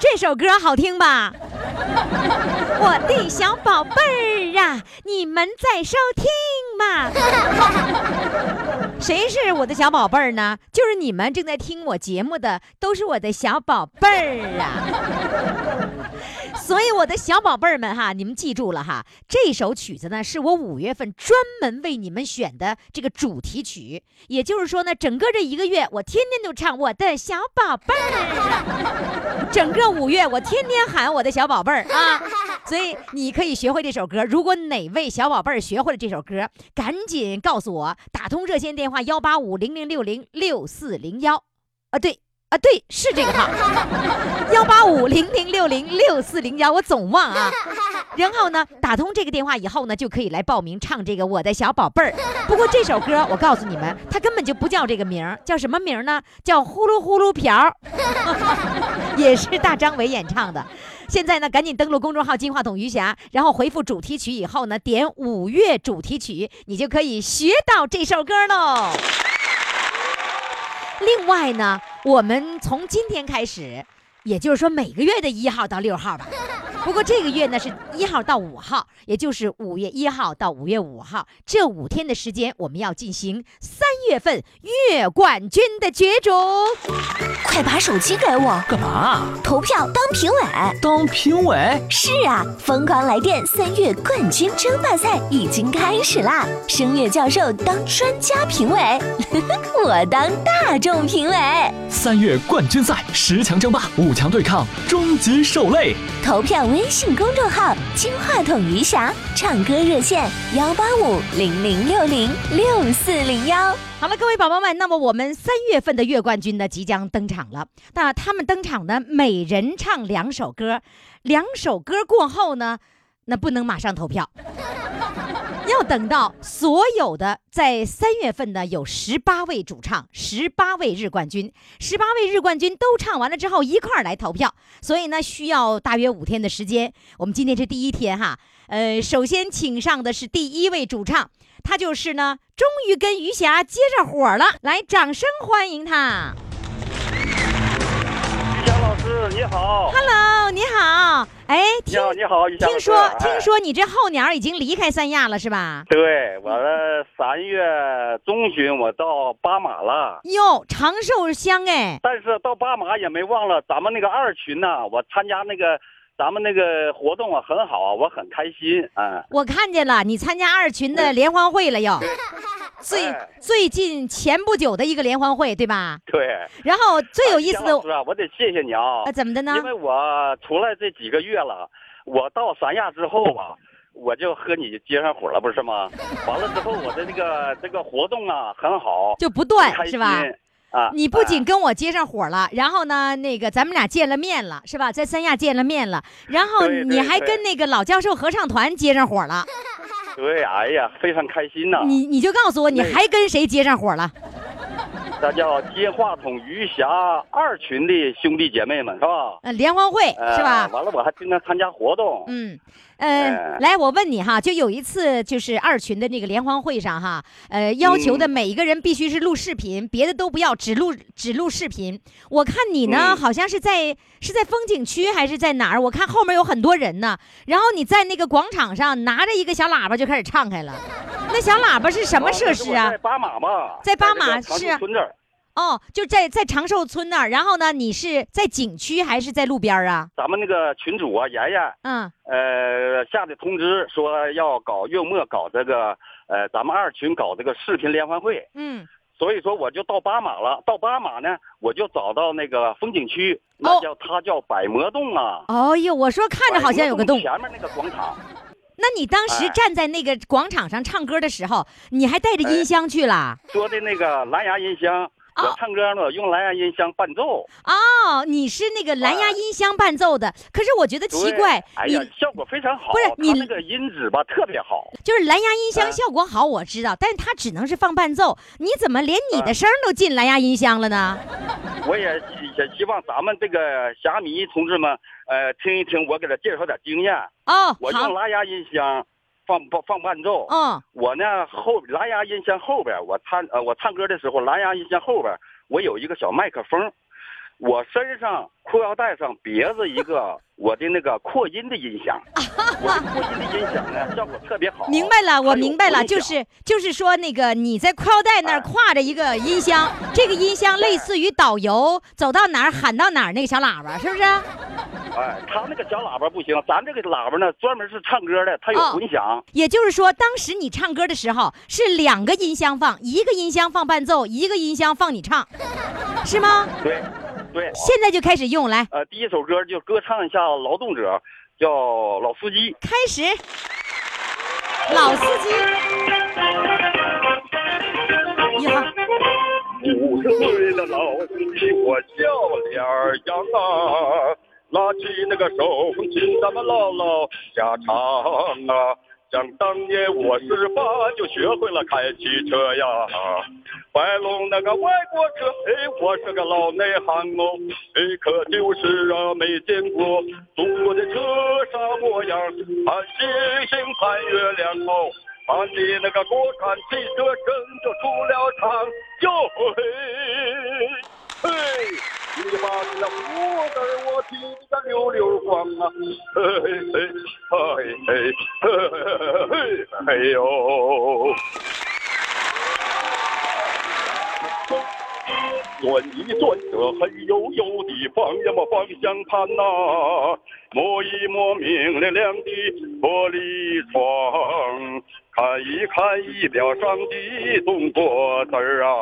这首歌好听吧？我的小宝贝儿啊，你们在收听吗？谁是我的小宝贝儿呢？就是你们正在听我节目的，都是我的小宝贝儿啊。所以我的小宝贝儿们哈，你们记住了哈，这首曲子呢是我五月份专门为你们选的这个主题曲。也就是说呢，整个这一个月我天天都唱我的小宝贝儿，整个五月我天天喊我的小宝贝儿啊。所以你可以学会这首歌。如果哪位小宝贝儿学会了这首歌，赶紧告诉我，打通热线电话幺八五零零六零六四零幺啊，对。啊，对，是这个号，幺八五零零六零六四零幺，我总忘啊。然后呢，打通这个电话以后呢，就可以来报名唱这个《我的小宝贝儿》。不过这首歌，我告诉你们，它根本就不叫这个名儿，叫什么名儿呢？叫《呼噜呼噜瓢》，也是大张伟演唱的。现在呢，赶紧登录公众号“金话筒余霞”，然后回复主题曲以后呢，点五月主题曲，你就可以学到这首歌喽。另外呢，我们从今天开始，也就是说每个月的一号到六号吧。不过这个月呢是一号到五号，也就是五月一号到五月五号这五天的时间，我们要进行三月份月冠军的角逐。快把手机给我，干嘛？投票当评委。当评委？是啊，疯狂来电三月冠军争霸赛已经开始啦！声乐教授当专家评委，我当大众评委。三月冠军赛十强争霸，五强对抗，终极受累。投票微信公众号“金话筒余霞”，唱歌热线幺八五零零六零六四零幺。好了，各位宝宝们，那么我们三月份的月冠军呢即将登场了。那他们登场呢，每人唱两首歌，两首歌过后呢，那不能马上投票，要等到所有的在三月份呢有十八位主唱，十八位日冠军，十八位日冠军都唱完了之后一块儿来投票。所以呢，需要大约五天的时间。我们今天是第一天哈，呃，首先请上的是第一位主唱。他就是呢，终于跟余霞接着火了，来，掌声欢迎他。于霞老师你好，Hello，你好，哎，你听好你好，听说哎听说你这候鸟已经离开三亚了是吧？对，我的三月中旬我到巴马了，哟，长寿乡哎，但是到巴马也没忘了咱们那个二群呐、我参加那个咱们那个活动啊很好啊，我很开心，嗯，我看见了，你参加二群的联欢会了又，最哎最近前不久的一个联欢会对吧？对。然后最有意思的于霞老师啊，我得谢谢你啊啊，，怎么的呢因？为我出来这几个月了，我到三亚之后吧。我就和你接上火了，不是吗？完了之后，我的这个这个活动啊很好，就不断是吧？啊，你不仅哎跟我接上火了，然后呢，那个咱们俩见了面了，是吧？在三亚见了面了，然后你还跟那个老教授合唱团接上火了，对，哎呀，非常开心呐！你你就告诉我，你还跟谁接上火了？那叫接话筒余霞二群的兄弟姐妹们是吧？呃，联欢会呃是吧？完了，我还经常参加活动。嗯，呃，哎来，我问你哈，就有一次就是二群的那个联欢会上哈，呃，要求的嗯每一个人必须是录视频，别的都不要，只录只录视频。我看你呢，嗯好像是在是在风景区还是在哪儿？我看后面有很多人呢，然后你在那个广场上拿着一个小喇叭就开始唱开了。那小喇叭是什么设施啊哦在？巴马嘛，在巴马是啊。哦，就在在长寿村那儿。然后呢，你是在景区还是在路边儿啊？咱们那个群主啊，妍妍，嗯，呃，下的通知说要搞月末搞这个，呃，咱们二群搞这个视频联欢会。嗯所以说我就到巴马了。到巴马呢，我就找到那个风景区，那叫它叫百魔洞啊。哦呦，我说看着好像有个洞。前面那个广场。那你当时站在那个广场上唱歌的时候，你还带着音箱去了？说的那个蓝牙音箱。我唱歌呢，用蓝牙音箱伴奏。哦，你是那个蓝牙音箱伴奏的。可是我觉得奇怪，哎呀，效果非常好。不是你那个音质吧，特别好。就是蓝牙音箱效果好，我知道，但是它只能是放伴奏。你怎么连你的声都进蓝牙音箱了呢？我也也希望咱们这个侠迷同志们，呃，听一听我给他介绍点经验。哦，我用蓝牙音箱。放放放伴奏，嗯，我呢后蓝牙音箱后边，我唱呃我唱歌的时候，蓝牙音箱后边我有一个小麦克风，我身上裤腰带上别着一个 我的那个扩音的音响，我的扩音的音响呢效果特别好。明白了，我明白了，就是就是说那个你在裤腰带那儿挎着一个音箱，这个音箱类似于导游走到哪儿喊到哪儿那个小喇叭，是不是？哎，他那个小喇叭不行，咱这个喇叭呢，专门是唱歌的，它有混响。也就是说，当时你唱歌的时候是两个音箱放，一个音箱放伴奏，一个音箱放你唱，是吗？对，对。现在就开始用来。呃，第一首歌就歌唱一下劳动者，叫《老司机》。开始，老司机。你好。五十岁的老司机，我笑脸扬啊，拉起那个手风琴，咱们唠唠家常啊。想当年我十八就学会了开汽车呀，白龙那个外国车，哎，我是个老内行哦，哎，可就是啊没见过中国的车啥模样，盼星星盼月亮哦。把你那个国产汽车真就出了厂，哟嘿，嘿，你把那胡子我剃得溜溜光啊，嘿嘿嘿嘿嘿嘿嘿呦。转一转，这黑黝黝的方呀么方向盘呐，摸一摸明亮亮的玻璃窗，看一看仪表上的动作字儿啊，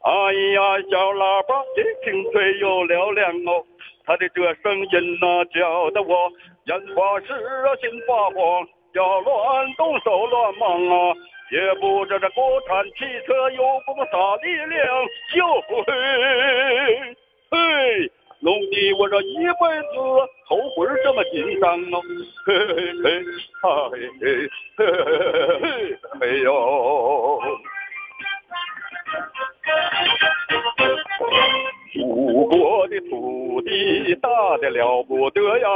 哎呀，小喇叭一听脆又嘹亮哦，他的这声音呐，叫得我眼发湿啊，心发慌，要乱动手乱忙啊。也不知这国产汽车有多啥力量，就嘿，嘿，弄得我这一辈子头魂这么紧张哦，嘿嘿嘿，嘿嘿嘿嘿嘿呦，祖国的土地大的了不得呀，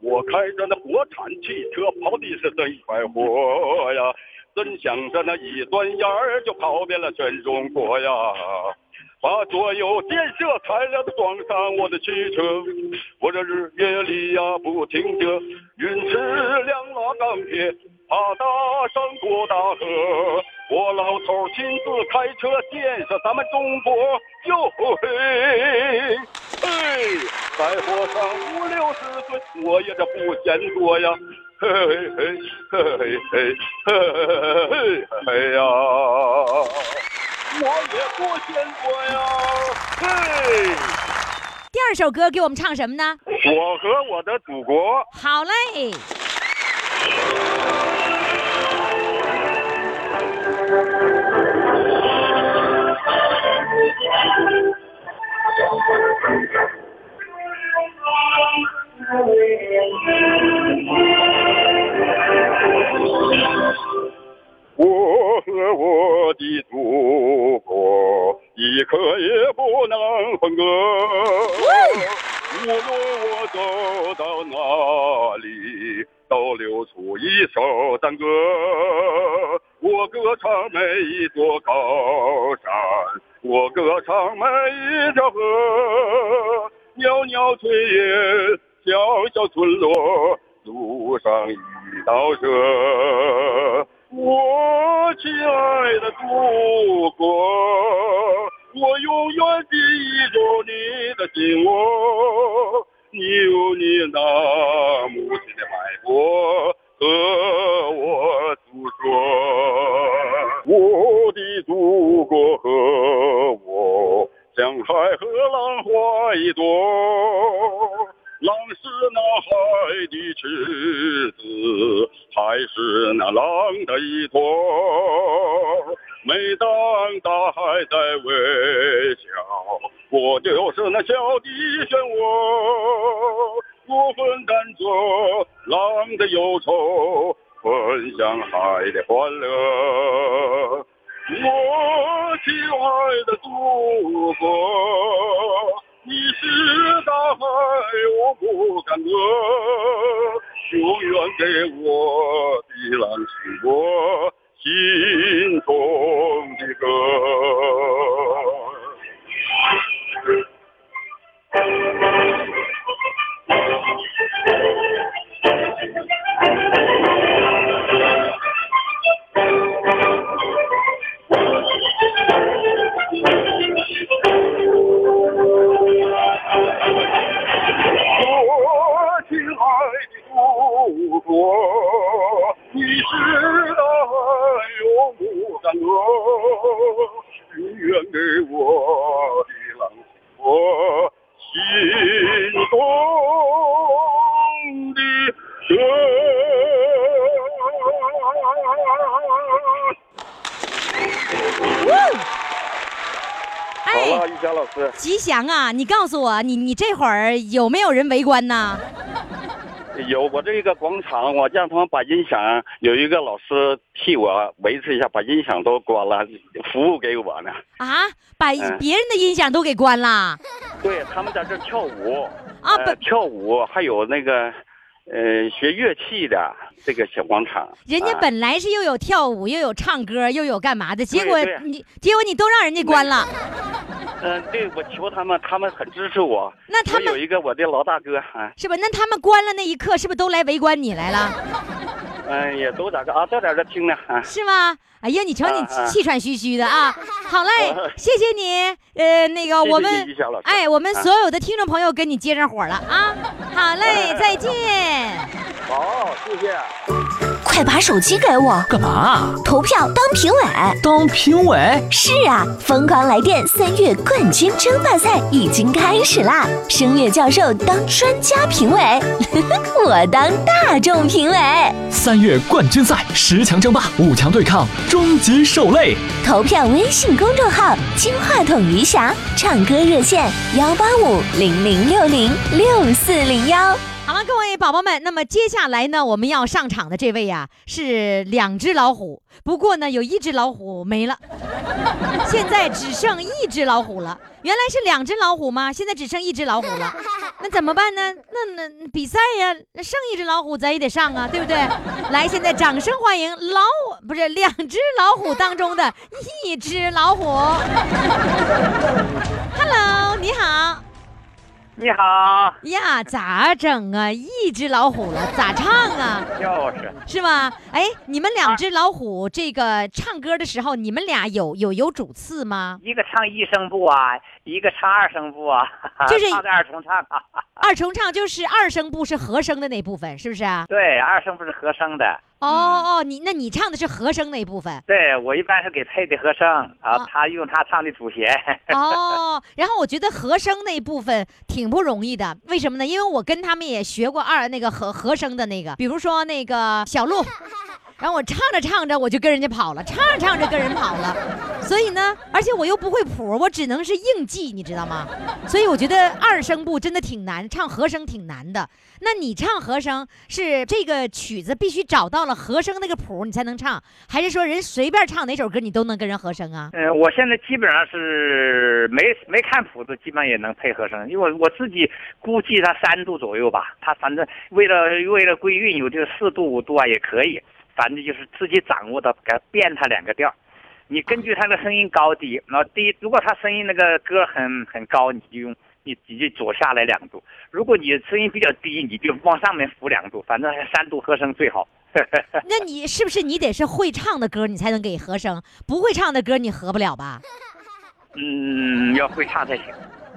我开着那国产汽车跑的是真快活呀。真想着那一转眼儿就跑遍了全中国呀，把所有建设材料都装上我的汽车，我这日夜里呀不停歇，运吃粮拉钢铁，爬大山过大河，我老头亲自开车建设咱们中国哟嘿，嘿再活上五六十岁，我也这不嫌多呀，嘿嘿嘿嘿嘿嘿嘿，哎呀，我也不嫌多呀，嘿。第二首歌给我们唱什么呢？我和我的祖国。好嘞。我和我的祖国一刻也不能分割，无论我走到哪里，都流出一首赞歌。我歌唱每一座高山，我歌唱每一条河，袅袅炊烟。小小村落，路上一道辙。我亲爱的祖国，我永远记住你的心窝。你有你那母亲的脉搏和我说。我。的祖国和我，像海和浪花一朵。浪是那海的赤子，海是那浪的依托。每当大海在微笑，我就是那小的漩涡。我分担着浪的忧愁，分享海的欢乐。我亲爱的祖国，你是大海，我不敢饿，永远给我的浪是我心中的歌。吉祥啊！你告诉我，你你这会儿有没有人围观呢？有我这个广场，我让他们把音响有一个老师替我维持一下，把音响都关了，服务给我呢。啊，把嗯别人的音响都给关了对他们在这跳舞啊！呃，跳舞还有那个呃学乐器的这个小广场。人家啊本来是又有跳舞，又有唱歌，又有干嘛的，结果你结果你都让人家关了。嗯、对我求他们，他们很支持我。那他们有一个我的老大哥啊，是吧？那他们关了那一刻，是不是都来围观你来了？嗯、也都在这啊，都在这听呢啊。是吗？哎呀，你瞧你气喘吁吁的啊！好嘞啊，谢谢你。呃，那个我们哎，我们啊所有的听众朋友跟你接上火了啊！好嘞，再见。好，谢谢。快把手机给我，干嘛？投票当评委。当评委？是啊，疯狂来电三月冠军争霸赛已经开始啦！声乐教授当专家评委，我当大众评委。三月冠军赛十强争霸，五强对抗，终极受累。投票微信公众号“金话筒余霞”，唱歌热线幺八五零零六零六四零幺。好，各位宝宝们，那么接下来呢，我们要上场的这位呀、是两只老虎，不过呢，有一只老虎没了，现在只剩一只老虎了。原来是两只老虎吗？现在只剩一只老虎了，那怎么办呢？那那比赛呀，那剩一只老虎咱也得上啊，对不对？来，现在掌声欢迎老虎，不是两只老虎当中的一只老虎。Hello，你好。你好，呀，咋整啊？一只老虎了，咋唱啊？就是是吗？哎，你们两只老虎这个唱歌的时候，你们俩有有有主次吗？一个唱一声部啊，一个唱二声部啊，就是唱的二重唱啊。二重唱就是二声部是和声的那部分，是不是啊？对，二声部是和声的。哦哦，你那你唱的是和声那部分对我一般是给配的和声，啊啊，他用他唱的主弦。哦。然后我觉得和声那部分挺不容易的，为什么呢？因为我跟他们也学过二那个和和声的那个，比如说那个小鹿。然后我唱着唱着我就跟人家跑了，唱着唱着跟人跑了，所以呢，而且我又不会谱，我只能是硬记，你知道吗？所以我觉得二声部真的挺难，唱和声挺难的。那你唱和声是这个曲子必须找到了和声那个谱你才能唱，还是说人随便唱哪首歌你都能跟人和声啊？嗯，我现在基本上是没没看谱子，基本上也能配和声，因为我我自己估计它三度左右吧，它反正为了为了归韵，有这四度五度啊也可以，反正就是自己掌握的，给它变它两个调。你根据他的声音高低，然后第一，如果他声音那个歌很很高，你就用你你就左下来两度；如果你声音比较低，你就往上面扶两度，反正三度和声最好。那你是不是你得是会唱的歌你才能给和声，不会唱的歌你合不了吧？嗯，要会唱才行。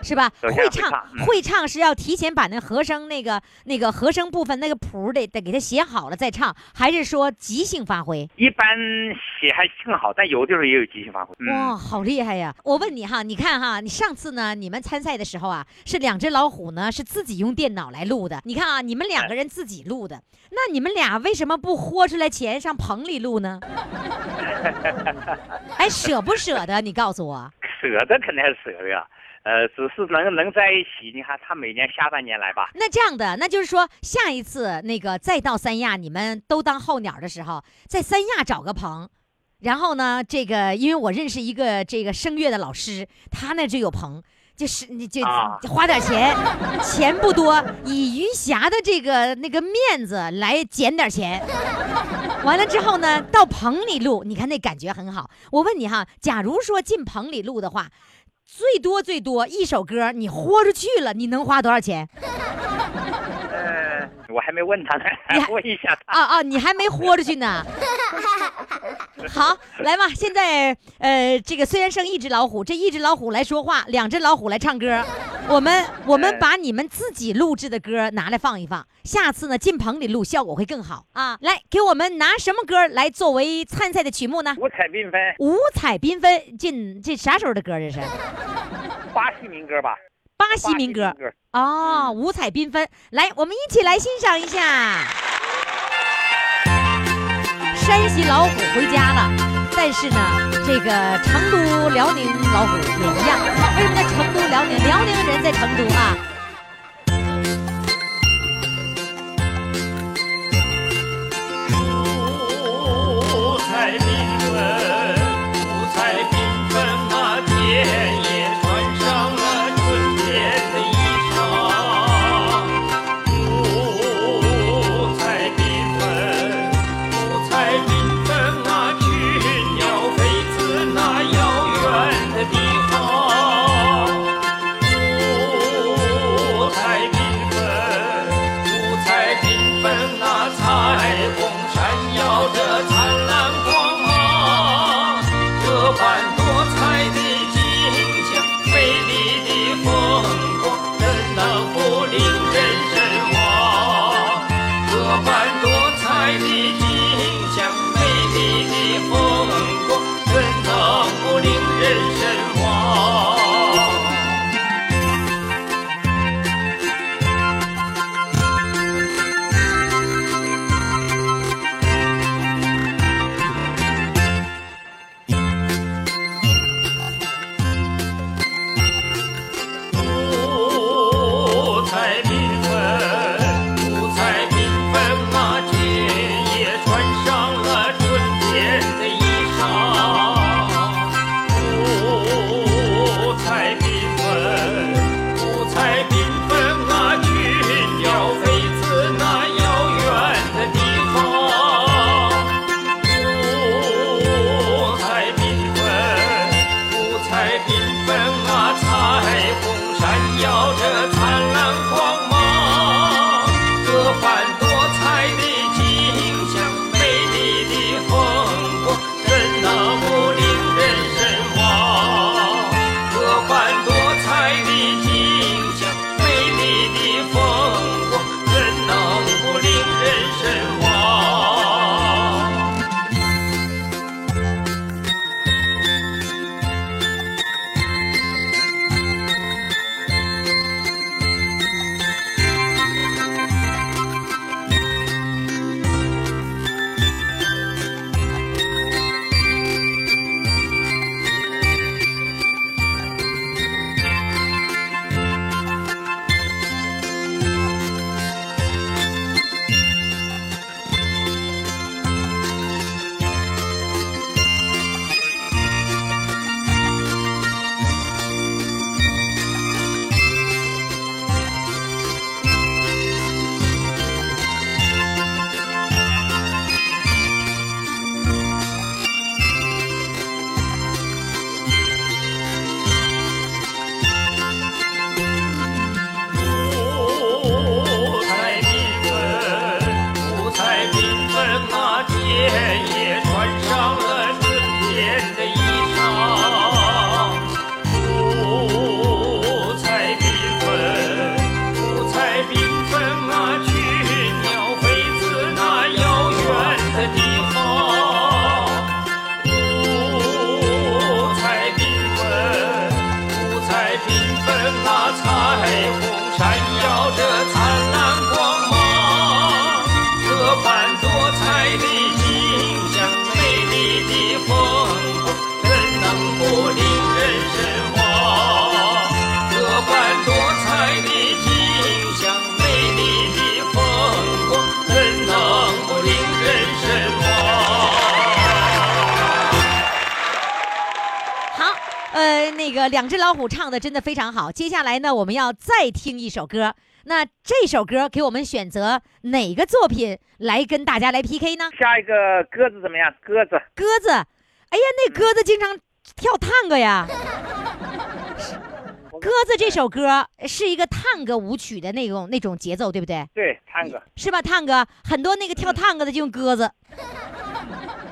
是吧？会唱会唱是要提前把那和声那个那个和声部分那个谱得得给它写好了再唱，还是说即兴发挥？一般写还挺好，但有的时候也有即兴发挥。嗯哇，好厉害呀！我问你哈，你看哈，你上次呢，你们参赛的时候啊，是两只老虎呢，是自己用电脑来录的。你看啊，你们两个人自己录的，那你们俩为什么不豁出来钱上棚里录呢？哎，舍不舍得？你告诉我。舍得肯定舍得呀，呃，只是能能在一起。你看他每年下半年来吧，那这样的，那就是说，下一次那个再到三亚，你们都当候鸟的时候，在三亚找个棚，然后呢，这个因为我认识一个这个声乐的老师，他那就有棚。就是你就啊花点钱，钱不多，以余霞的这个那个面子来捡点钱。完了之后呢，到棚里录，你看那感觉很好。我问你哈，假如说进棚里录的话，最多最多一首歌你豁出去了，你能花多少钱？呃，我还没问他呢你还，问一下他。啊啊，你还没豁出去呢。好，来吧，现在呃，这个虽然剩一只老虎，这一只老虎来说话，两只老虎来唱歌。我们我们把你们自己录制的歌拿来放一放，下次呢进棚里录效果会更好啊！来，给我们拿什么歌来作为参赛的曲目呢？五彩缤纷，五彩缤纷，进这啥时候的歌？这是 巴西民歌吧？巴西民歌哦，五彩缤纷。来，我们一起来欣赏一下。山西老虎回家了，但是呢，这个成都、辽宁老虎也一样。为什么在成都、辽宁？辽宁人在成都啊。五彩缤纷，个两只老虎唱的真的非常好。接下来呢，我们要再听一首歌。那这首歌给我们选择哪个作品来跟大家来 PK 呢？下一个鸽子怎么样？鸽子，鸽子，哎呀，那鸽子经常跳探戈呀。鸽子这首歌是一个探戈舞曲的那种那种节奏，对不对？对，探戈。是吧？探戈很多那个跳探戈的就用鸽子。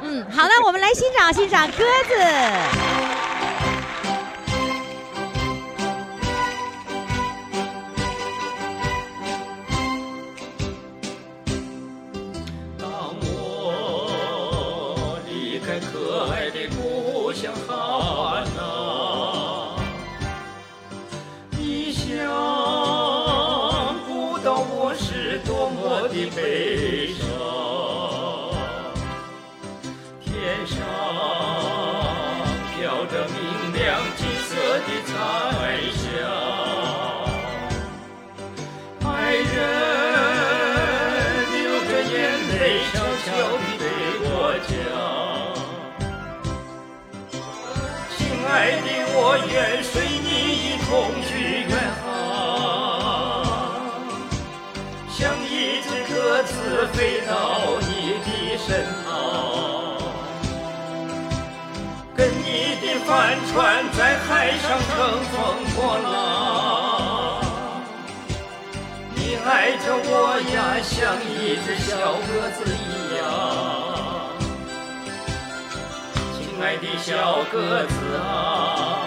嗯，好了，我们来欣赏欣赏鸽子。我愿随你一同去远航，像一只鸽子飞到你的身旁，跟你的帆船在海上乘风破浪。”你爱着我呀，像一只小鸽子一样。亲爱的小鸽子啊，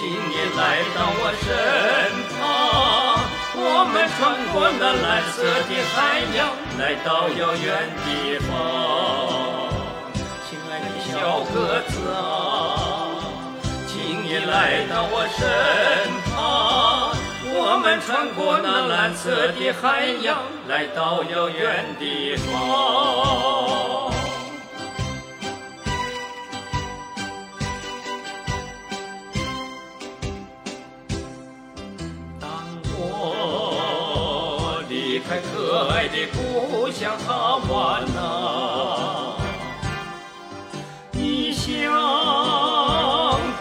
请你来到我身旁，我们穿过那蓝色的海洋，来到遥远地方。亲爱的小鸽子啊，请你来到我身旁。我们穿过那蓝色的海洋，来到遥远地方。可爱的故乡哈瓦那，你想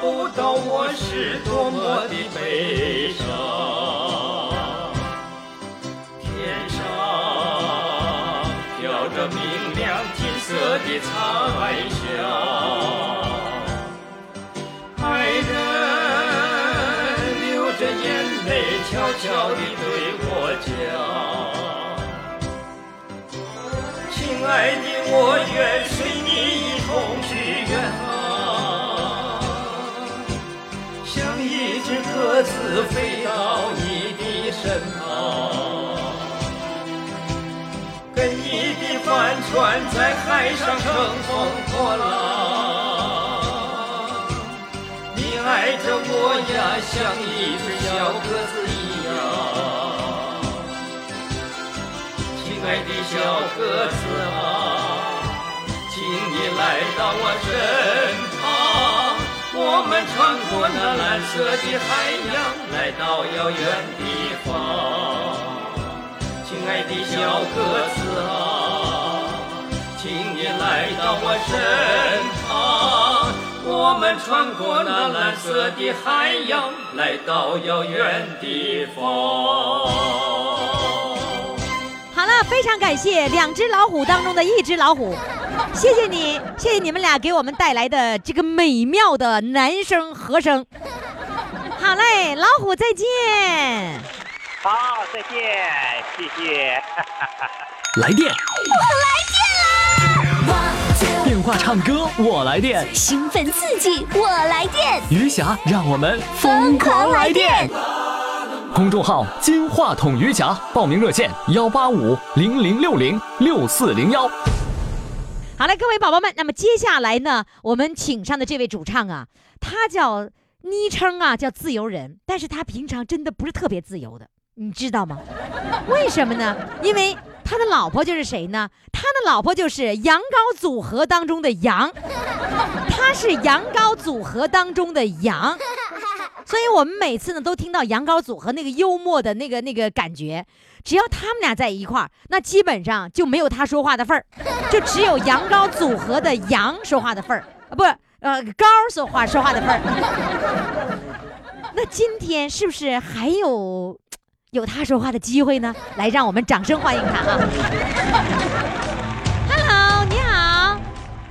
不到我是多么的悲伤。我愿随你一同去远航，像一只鸽子飞到你的身旁，跟你的帆船在海上乘风破浪。”你爱着我呀，像一只小鸽子一样。亲爱的小鸽子啊，请你来到我身旁，我们穿过那蓝色的海洋，来到遥远地方。亲爱的小鸽子啊，请你来到我身旁。我们穿过那蓝色的海洋，来到遥远地方。好了，非常感谢两只老虎当中的一只老虎，谢谢你，谢谢你们俩给我们带来的这个美妙的男声和声。好嘞，老虎再见。好，再见，谢谢。来电，我来电话唱歌我来电，兴奋刺激，我来电，余霞让我们疯狂来电！公众号“金话筒余霞”，报名热线：幺八五零零六零六四零幺。好了，各位宝宝们，那么接下来呢，我们请上的这位主唱啊，他叫昵称啊叫自由人，但是他平常真的不是特别自由的，你知道吗？为什么呢？因为他的老婆就是谁呢？他的老婆就是羊羔组合当中的羊，他是羊羔组合当中的羊。所以我们每次呢都听到羊羔组合那个幽默的那个那个感觉，只要他们俩在一块儿，那基本上就没有他说话的份儿，就只有羊羔组合的羊说话的份儿啊，不是呃高说话说话的份儿。那今天是不是还有有他说话的机会呢？来，让我们掌声欢迎他啊，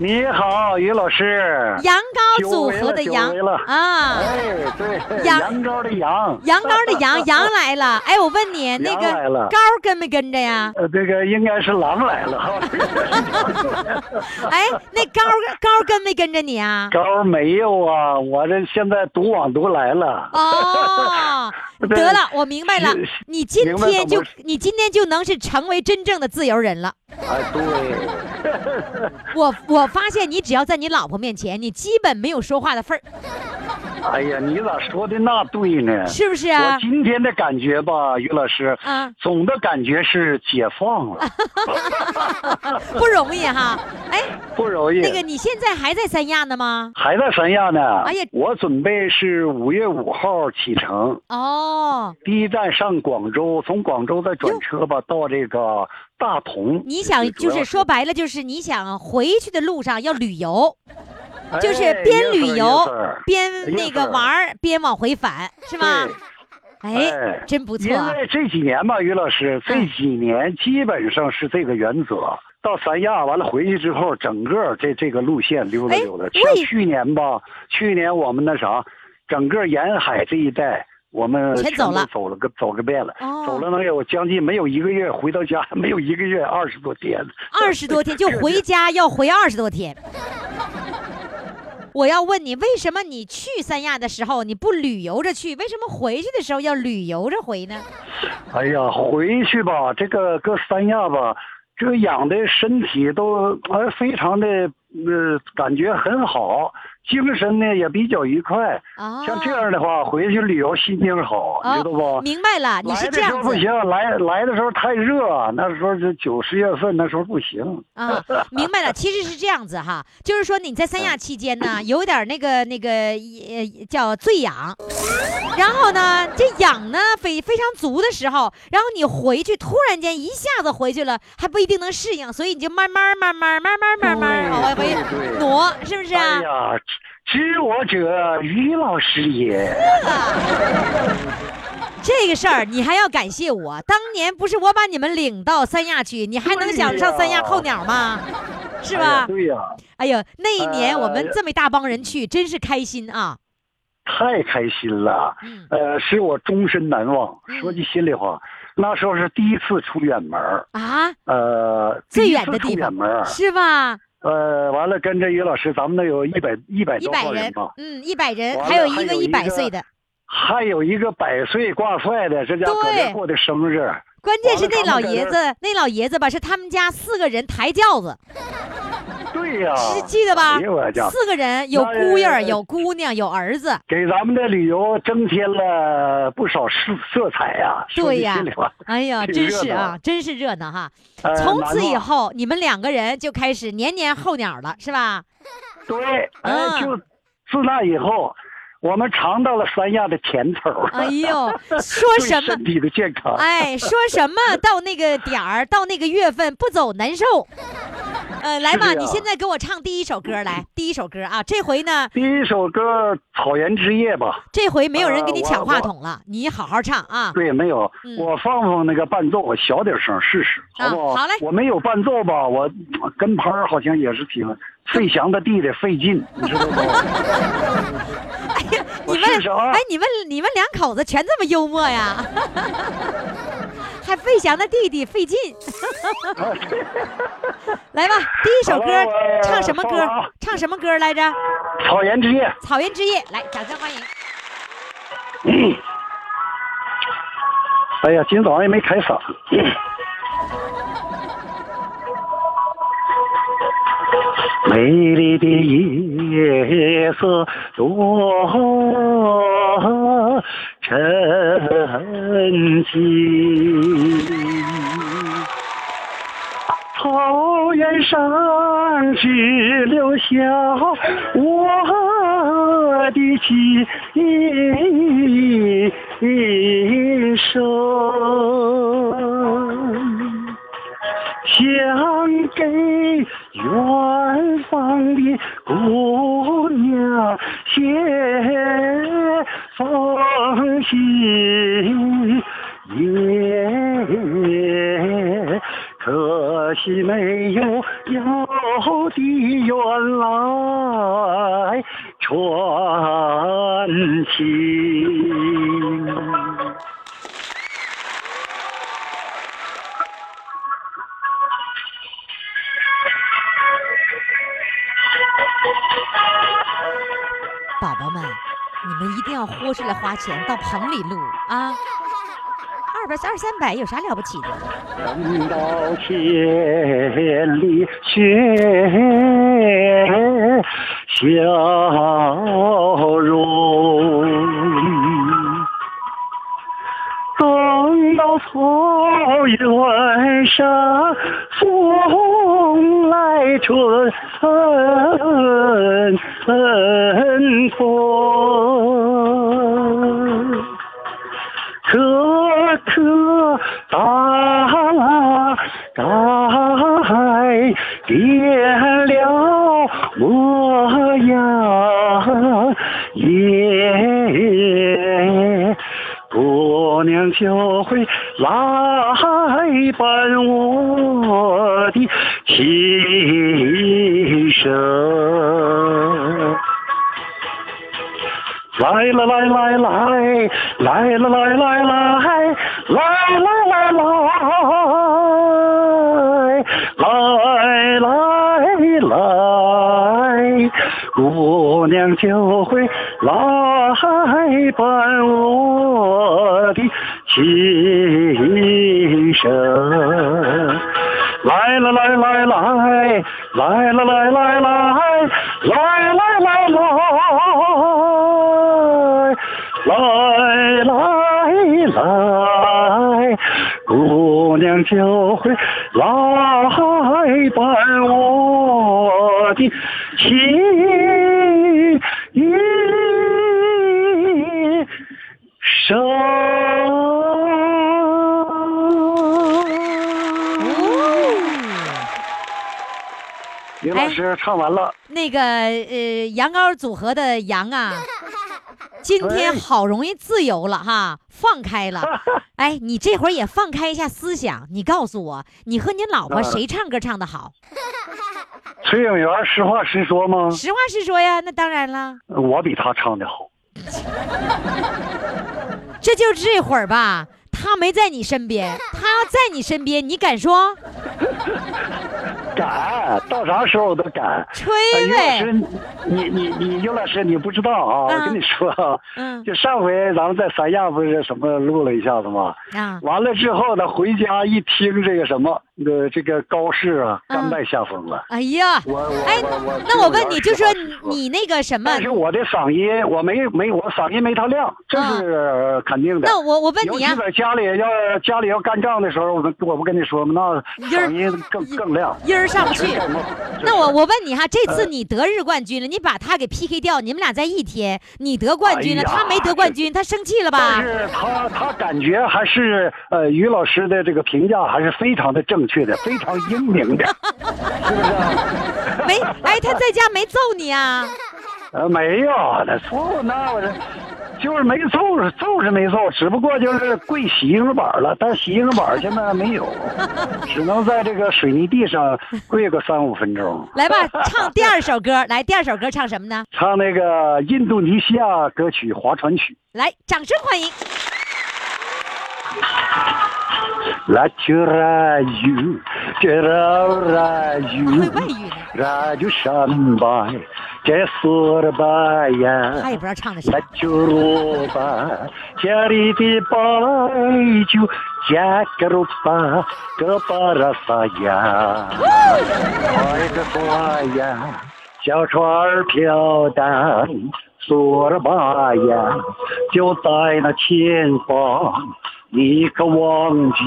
你好，于老师。羊羔组合的羊啊。哎，对，羊羊羔的羊。羊羔的羊，羊来了。哎，我问你，那个羔跟没跟着呀？呃，这个应该是狼来了。哎，那羔羔跟没跟着你啊？羔没有啊，我这现在独往独来了。哦，得了，我明白了，你今天就你今天就能是成为真正的自由人了。哎，对，我我发现你只要在你老婆面前，你基本没有说话的份儿，哎呀，你咋说的那对呢？是不是啊我？今天的感觉吧，于老师，啊，总的感觉是解放了，不容易哈。哎，不容易。那个你现在还在三亚呢吗？还在三亚呢。哎呀我准备是五月五号启程，哦，第一站上广州，从广州再转车吧到这个大同。你想就是说白了，就是你想回去的路上要旅游，哎就是边旅游边那个玩儿，边往回返，是吗？哎哎，真不错因。为这几年吧，于老师，这嗯几年基本上是这个原则。到三亚完了回去之后，整个这这个路线溜达哎溜达。为像去年吧，去年我们那啥，整个沿海这一带，我们全走了走了个走个遍了，哦走了能有将近没有一个月，回到家没有一个月，二十多天。二十多天就回家要回二十多天。我要问你，为什么你去三亚的时候你不旅游着去？为什么回去的时候要旅游着回呢？哎呀，回去吧，这个搁三亚吧，这个养的身体都呃非常的呃感觉很好，精神呢也比较愉快。啊，像这样的话，回去旅游心情好，你知道哦，不？明白了，你是这样子的时候不行，来来的时候太热，那时候就九十月份，那时候不行。啊，明白了，其实是这样子哈，就是说你在三亚期间嗯呢，有点那个那个呃叫醉氧，然后呢，这氧呢非非常足的时候，然后你回去突然间一下子回去了，还不一定能适应，所以你就慢慢慢慢慢慢慢慢往回回挪，是不是啊哎？呀，知我者于老师也。这个事儿你还要感谢我，当年不是我把你们领到三亚去，你还能想上三亚候鸟吗？是吧？对呀、哎呦，那一年我们呃这么一大帮人去，真是开心啊！太开心了。嗯呃，使我终身难忘。嗯说句心里话，那时候是第一次出远门儿啊，呃，最远的地方远门儿是吧？呃，完了跟着于老师，咱们那有一百一百多号人吧，，嗯，一百人，还有一个一百岁的，还有一个百岁挂帅的，这家搁对这过的生日。关键是那老爷子，那老爷子吧，是他们家四个人抬轿子，对呀、是记得吧？四个人，有姑爷有姑娘，有儿子，给咱们的旅游增添了不少色色彩呀、对呀。哎呀，真是啊，真是热闹哈！呃从此以后，你们两个人就开始年年候鸟了，是吧？对，嗯。哎，就自那以后，我们尝到了三亚的甜头儿。哎呦，说什么身？体的健康。哎，说什么到那个点儿，到那个月份不走难受。呃，来吧，你现在给我唱第一首歌来，第一首歌啊，这回呢，第一首歌《草原之夜》吧，这回没有人给你抢话筒了，你好好唱啊。对，没有，嗯我放放那个伴奏，我小点声试试，啊好不好？好嘞我没有伴奏吧，我跟拍儿好像也是挺费翔的弟弟费劲，你知道不？哎呀，你们哎，你们你们两口子全这么幽默呀？还费翔的弟弟费劲。来吧，第一首歌唱什么歌？唱什么歌来着？草原之夜，草原之夜，来，掌声欢迎。哎呀，今早上也没开嗓。美丽的夜色多沉静，草原上只留下我的琴声。想给远方的姑娘写封信。可惜没有邮递员来传情。们，你们一定要豁出来花钱到棚里录啊！二百二三百有啥了不起的？等到千里雪消融，等到草原上风来春风。李老师唱完了，那个呃，羊羔组合的羊啊，今天好容易自由了哈，放开了。哎，你这会儿也放开一下思想，你告诉我，你和你老婆谁唱歌唱的好？崔永元实话实说吗？实话实说呀，那当然了，我比他唱的好。这就这会儿吧，他没在你身边，他要在你身边，你敢说？敢，到啥时候我都敢。吹哎于老呗师，你你你于老师，你不知道啊？嗯我跟你说啊，嗯就上回咱们在三亚不是什么录了一下子吗？啊，完了之后呢，回家一听这个什么，呃，这个高适啊，嗯甘拜下风了。哎呀，我我哎那我问你，就说你你那个什么但，是我的嗓音，我没没我嗓音没他亮，这是肯定的。那我我问你啊在家里要家里要干仗的时候，我们我不跟你说吗？那嗓音更更亮。音儿上不去。那我我问你哈，这呃次你得日冠军了，你把他给 PK 掉，你们俩在一天，你得冠军了，他没得冠军，他生气了吧但？是他他感觉还是呃于老师的这个评价还是非常的正确的，非常英明的，是不是啊？没，哎，他在家没揍你啊？呃，没有，那揍那我这就是没揍，揍是没揍，只不过就是跪洗衣裳板了，但洗衣裳板现在没有，只能在这个水泥地上跪个三五分钟。来吧，唱第二首歌，来，第二首歌唱什么呢？唱那个印度尼西亚歌曲《划船曲》。来，掌声欢迎。Radio Radio，这老 Radio，外语呢尔巴呀，他也不知道唱的是啥。Radio 家里的白酒，加个罗巴，个巴拉萨呀，快个花呀，小船儿飘荡，索尔巴呀，就在那前方。你可忘记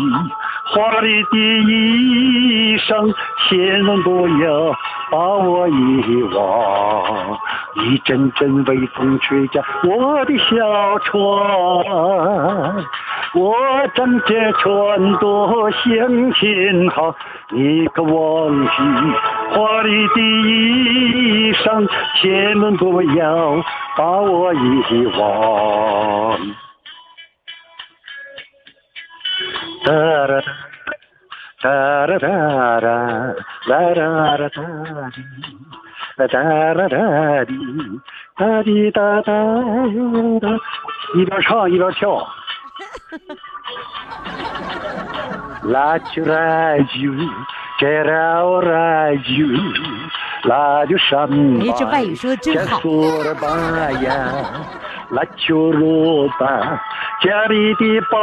华丽的衣裳，千万不要把我遗忘。一阵阵微风吹着我的小船，我正这船多向前航。你可忘记华丽的衣裳，千万不要把我遗忘。哒啦哒，哒啦哒啦，啦啦啦哒滴，啦哒啦哒滴，哒滴哒哒哒，一边唱一边跳。拉就拉就，这绕拉就，拉就上吧。哎，这外语说的真好。索了吧呀，拉就罗吧，家里的白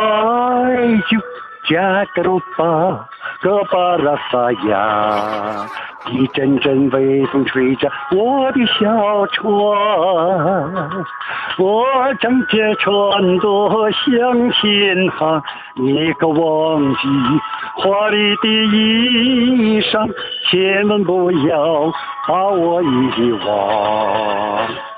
酒，加个罗巴，个巴拉萨呀。一阵阵微风吹着我的小船，我正着船舵向前航，你可忘记华丽的衣裳，千万不要把我遗忘。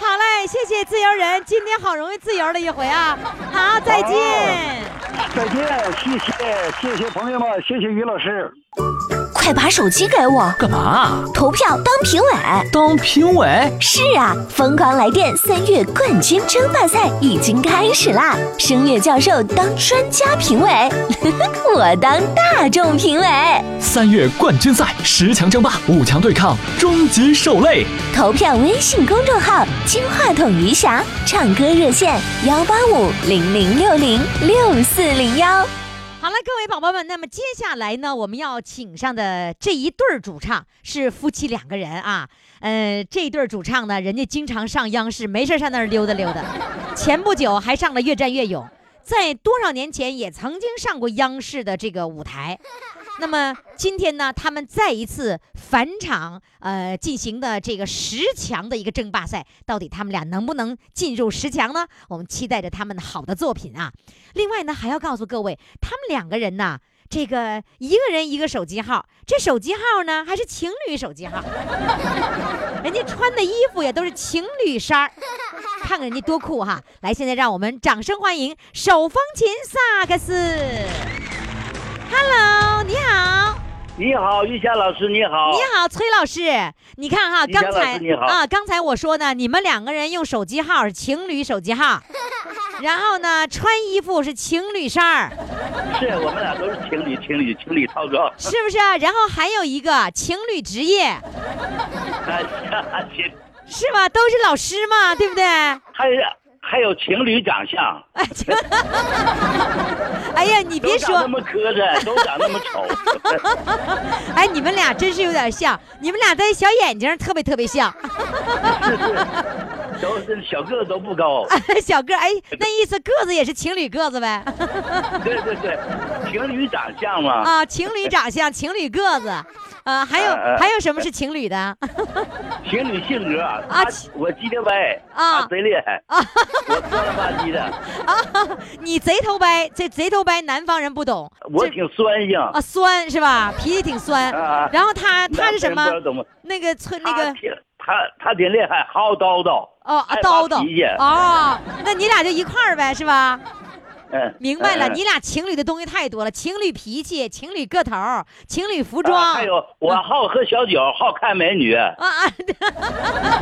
好嘞，谢谢自由人，今天好容易自由了一回啊！好，再见。再见，谢谢谢谢朋友们，谢谢于老师。快把手机给我，干嘛？投票当评委。当评委？是啊，疯狂来电三月冠军争霸赛已经开始啦！声乐教授当专家评委，我当大众评委。三月冠军赛十强争霸，五强对抗，终极受累。投票微信公众号“金话筒余霞”，唱歌热线幺八五零零六零六四零幺。好了，各位宝宝们，那么接下来呢，我们要请上的这一对儿主唱是夫妻两个人啊。呃，这一对儿主唱呢，人家经常上央视，没事上那儿溜达溜达。前不久还上了《越战越勇》，在多少年前也曾经上过央视的这个舞台。那么今天呢，他们再一次返场，呃，进行的这个十强的一个争霸赛，到底他们俩能不能进入十强呢？我们期待着他们的好的作品啊。另外呢，还要告诉各位，他们两个人呢，这个一个人一个手机号，这手机号呢还是情侣手机号，人家穿的衣服也都是情侣衫儿，看看人家多酷哈！来，现在让我们掌声欢迎手风琴萨克斯。Hello，你好。你好，玉霞老师，你好。你好，崔老师，你看哈，刚才你好啊，刚才我说呢，你们两个人用手机号是情侣手机号，然后呢，穿衣服是情侣衫儿，是我们俩都是情侣，情侣，情侣套装。是不是啊？然后还有一个情侣职业，是吧？都是老师嘛，对不对？还有还有情侣长相，哎，呀，你别说那，么磕碜，都长那么丑。哎，你们俩真是有点像，你们俩的小眼睛特别特别像，都是小个子都不高。小个儿，哎，那意思个子也是情侣个子呗？对对对，情侣长相嘛。啊，情侣长相，情侣个子，啊，还有还有什么是情侣的？情侣性格啊，我鸡的歪，啊贼厉害啊，我酸了吧唧的，啊，你贼头掰，这贼头掰，南方人不懂。我挺酸性。啊，酸是吧？脾气挺酸。啊然后他他是什么？那个村那个他他他挺厉害，好叨叨。哦啊叨叨哦，那你俩就一块儿呗，是吧？嗯，明白了，嗯你俩情侣的东西太多了，情侣脾气、情侣个头儿、情侣服啊装，还有我好喝小酒，好看美女。啊啊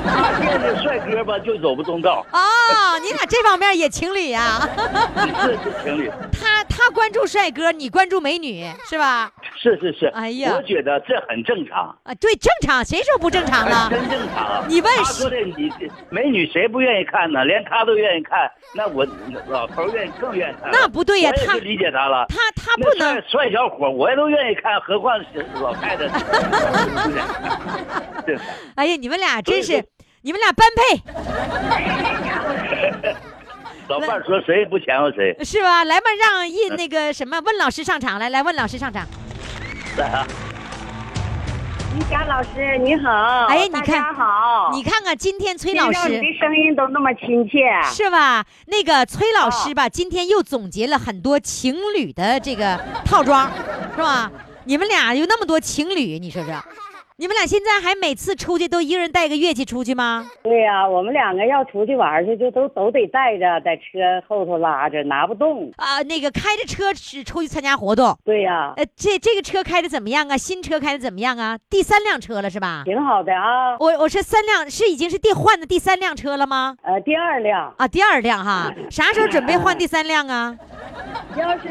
他见着帅哥吧，就走不动道。哦，你俩这方面也情侣呀？是是情侣，他他关注帅哥，你关注美女，是吧？是是是。哎呀我觉得这很正常，啊，对，正常，谁说不正常呢？真正常。你问他说的你美女谁不愿意看呢？连他都愿意看，那我老头儿愿意更愿意看。那不对呀他理解他了。他他不能帅帅小伙我也都愿意看，何况是老太太。对哎呀，你们俩真是你们俩般配，老伴儿说谁也不嫌乎谁。是吧？来吧，让一那个什么问老师上场来，来问老师上场。来啊！于霞老师你好，哎，你看，好，你看看今天崔老师的声音都那么亲切，是吧？那个崔老师哦吧，今天又总结了很多情侣的这个套装，是吧？你们俩有那么多情侣，你说说，你们俩现在还每次出去都一个人带个乐器出去吗？对呀、我们两个要出去玩去，就都都得带着，在车后头拉着，拿不动。啊、那个开着车是出去参加活动。对呀、呃，这这个车开的怎么样啊？新车开的怎么样啊？第三辆车了是吧？挺好的啊。我我是三辆，是已经是第换的第三辆车了吗？呃，第二辆，啊，第二辆哈，啥时候准备换第三辆啊？要是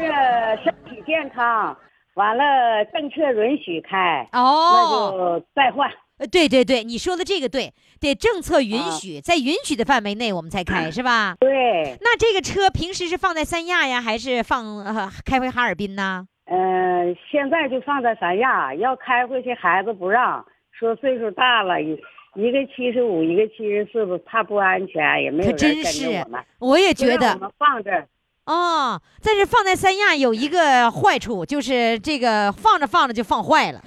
身体健康，完了政策允许开，哦那哦，就再换。呃对对对，你说的这个对，得政策允许，在允许的范围内我们才开，是吧？对，那这个车平时是放在三亚呀，还是放呃开回哈尔滨呢？嗯、现在就放在三亚，要开回去孩子不让，说岁数大了，一一个七十五，一个七十四，怕不安全，也没有可真人跟着是我们。，我也觉得我们放这儿。哦。但是放在三亚有一个坏处，就是这个放着放着就放坏了。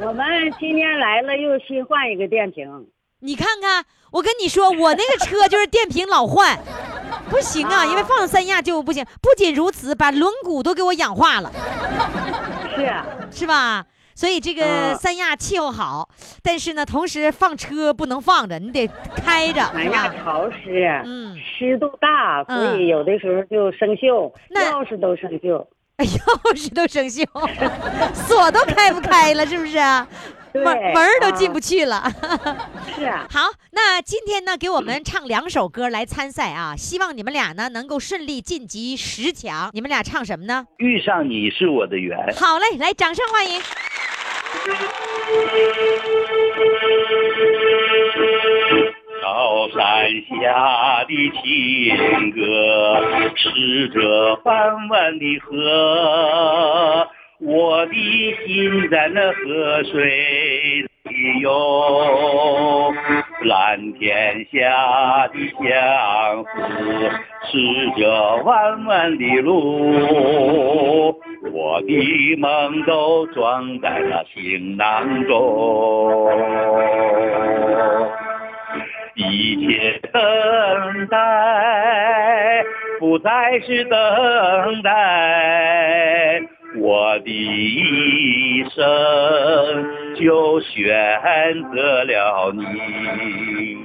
我们今天来了，又新换一个电瓶。你看看，我跟你说，我那个车就是电瓶老换，不行啊，因为放三亚就不行。不仅如此，把轮毂都给我氧化了，是啊，是吧？所以这个嗯三亚气候好，但是呢，同时放车不能放着，你得开着，三亚？潮湿，嗯，湿度大，所嗯以有的时候就生锈，那钥匙都生锈。哎钥匙都生锈，锁都开不开了，是不是？对门门儿都进啊不去了。是啊，好，那今天呢，给我们唱两首歌来参赛啊，希望你们俩呢能够顺利晋级十强。你们俩唱什么呢？遇上你是我的缘。好嘞，来，掌声欢迎。高山下的情歌，是这弯弯的河，我的心在那河水里游。蓝天下的相思，是这弯弯的路，我的梦都装在了行囊中。一切等待不再是等待，我的一生就选择了你。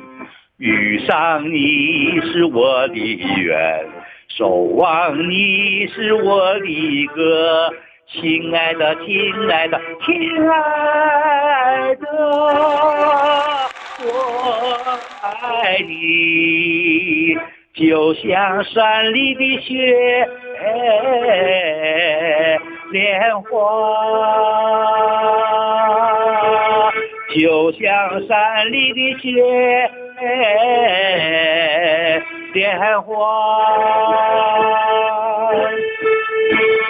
遇上你是我的缘，守望你是我的歌，亲爱的，亲爱的，亲爱的。我爱你，就像山里的雪莲花，就像山里的雪莲花。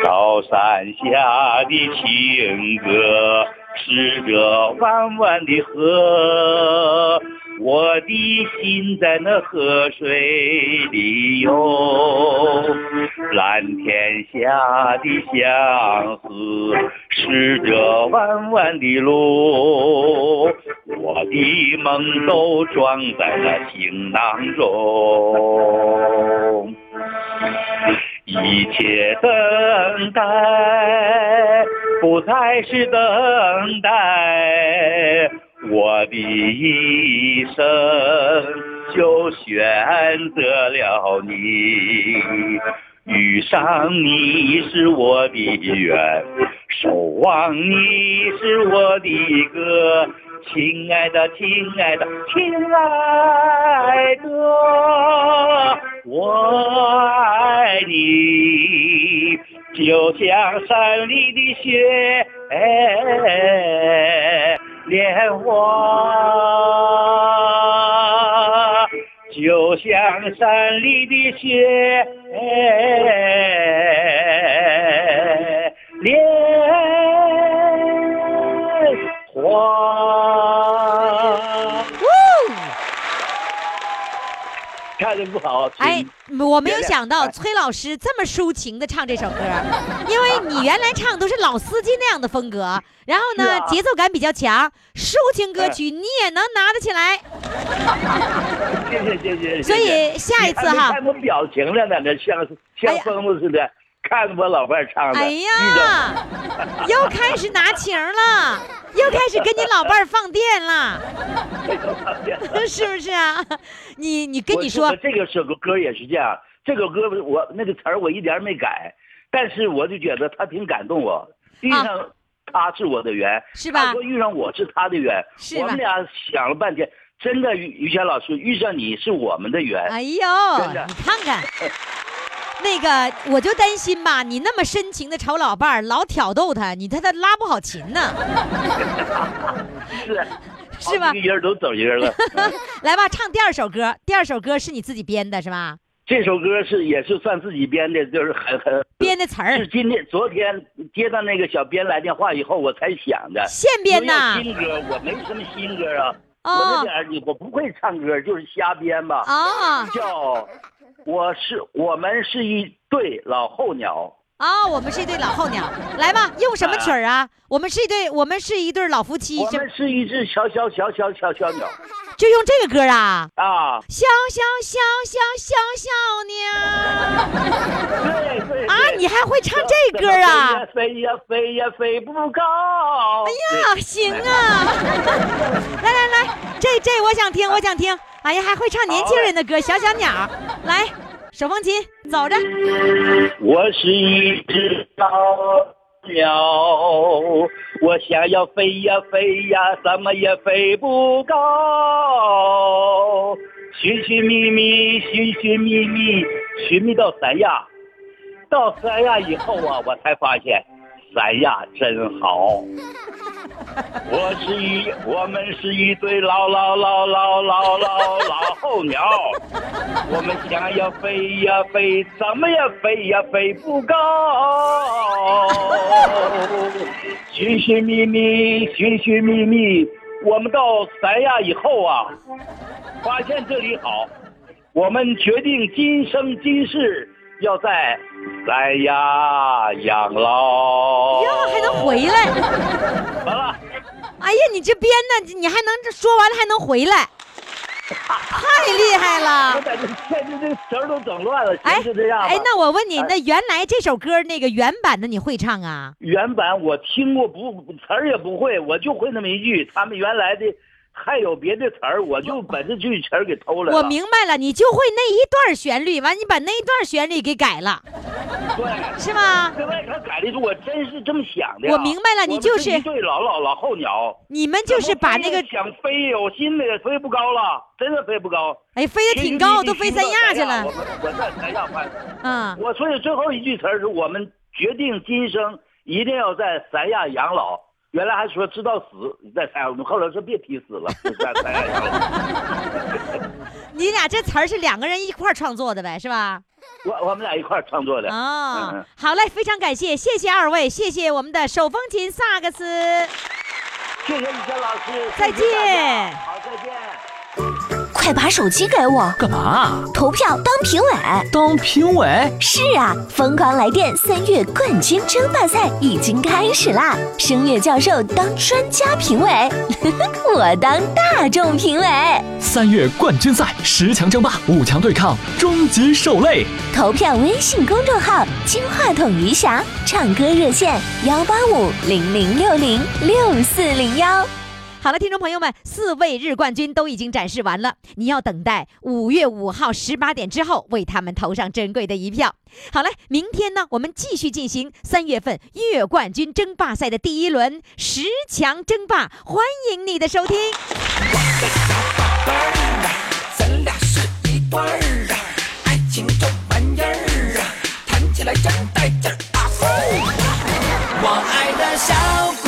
高山下的情歌，是这弯弯的河，我的心在那河水里游。蓝天下的相思，是这弯弯的路，我的梦都装在那行囊中。一切等待不再是等待，我的一生就选择了你。遇上你是我的缘，守望你是我的歌，亲爱的，亲爱的，亲爱的，我爱你，就像山里的雪莲花，就像山里的雪莲花。唱的不好。哎，我没有想到哎崔老师这么抒情的唱这首歌，因为你原来唱都是老司机那样的风格，然后呢、啊节奏感比较强，抒情歌曲你也能拿得起来。谢谢谢谢。所以下一次哈没看我表情了呢，那像像疯子似的，看我老伴儿唱的。哎呀，又开始拿情了，又开始跟你老伴儿放电了，是不是啊？你你跟你我说，这个首歌也是这样，这个歌我那个词儿我一点儿没改，但是我就觉得他挺感动我，遇上他是我的缘，啊是吧他说遇上我是他的缘，是我们俩想了半天，真的于于谦老师遇上你是我们的缘。哎呦你看看。那个，我就担心吧，你那么深情的瞅老伴儿，老挑逗他，你他他拉不好琴呢。是 是吧好几个人都走音了。来吧，唱第二首歌。第二首歌是你自己编的是吧？这首歌是也是算自己编的，就是很很编的词儿是今天昨天接到那个小编来电话以后，我才想的。现编呐有新歌我没什么新歌啊，哦我那点儿我不会唱歌，就是瞎编吧。啊叫我是我们是一对老候鸟。啊、我们是一对老候鸟。来吧，用什么曲儿啊？我们是一对，我们是一对老夫妻，我们是一只小小小小小小鸟就用这个歌啊。啊！小小小小小小鸟对对啊，你还会唱这歌啊？飞呀飞呀飞不高。哎呀，行啊！来来来，这这我想听，我想听。哎呀，还会唱年轻人的歌，小小鸟。来，手风琴，走着。我是一只小鸟，我想要飞呀飞呀，怎么也飞不高。寻寻觅觅，寻寻觅觅，寻觅到三亚。到三亚以后啊，我才发现三亚真好。我是一，我们是一对老老老老老老老候鸟，我们想要飞呀飞，怎么也飞呀飞不高。寻寻觅觅，寻寻觅觅，我们到三亚以后啊，发现这里好，我们决定今生今世要在三亚养老。哟，还能回来？完了。哎呀，你这编的，你还能这说完了还能回来，太厉害了我了！感觉现在这词儿都整乱了，哎是这样。哎，那我问你，哎那原来这首歌那个原版的你会唱啊？原版我听过不词儿也不会，我就会那么一句。他们原来的还有别的词儿，我就把这句词儿给偷来了。我明白了，你就会那一段旋律，完你把那一段旋律给改了，对，是吗？另外他改的时候，我真是这么想的呀。我明白了你就是一对老老老候鸟。你们就是把那个想飞，有心的也飞不高了，真的飞不高。哎飞得挺高，都飞三亚去了我。我在三亚拍。嗯，我所以最后一句词儿是我们决定今生一定要在三亚养老。原来还说知道死你再猜，我们后来说别提死了。你俩这词儿是两个人一块儿创作的呗，是吧？我我们俩一块儿创作的。哦嗯，好嘞，非常感谢，谢谢二位，谢谢我们的手风琴萨克斯，谢谢李娟老师，再见好，再见。快把手机给我，干嘛？投票当评委。当评委？是啊，疯狂来电三月冠军争霸赛已经开始啦！声乐教授当专家评委，我当大众评委。三月冠军赛十强争霸，五强对抗，终极受累。投票微信公众号“金话筒余霞”，唱歌热线幺八五零零六零六四零幺。好了听众朋友们四位日冠军都已经展示完了你要等待五月五号十八点之后为他们投上珍贵的一票。好嘞明天呢我们继续进行三月份月冠军争霸赛的第一轮十强争霸欢迎你的收听。我的小宝贝儿啊咱俩是一对儿啊爱情这玩意儿啊谈起来真带劲儿啊我爱的小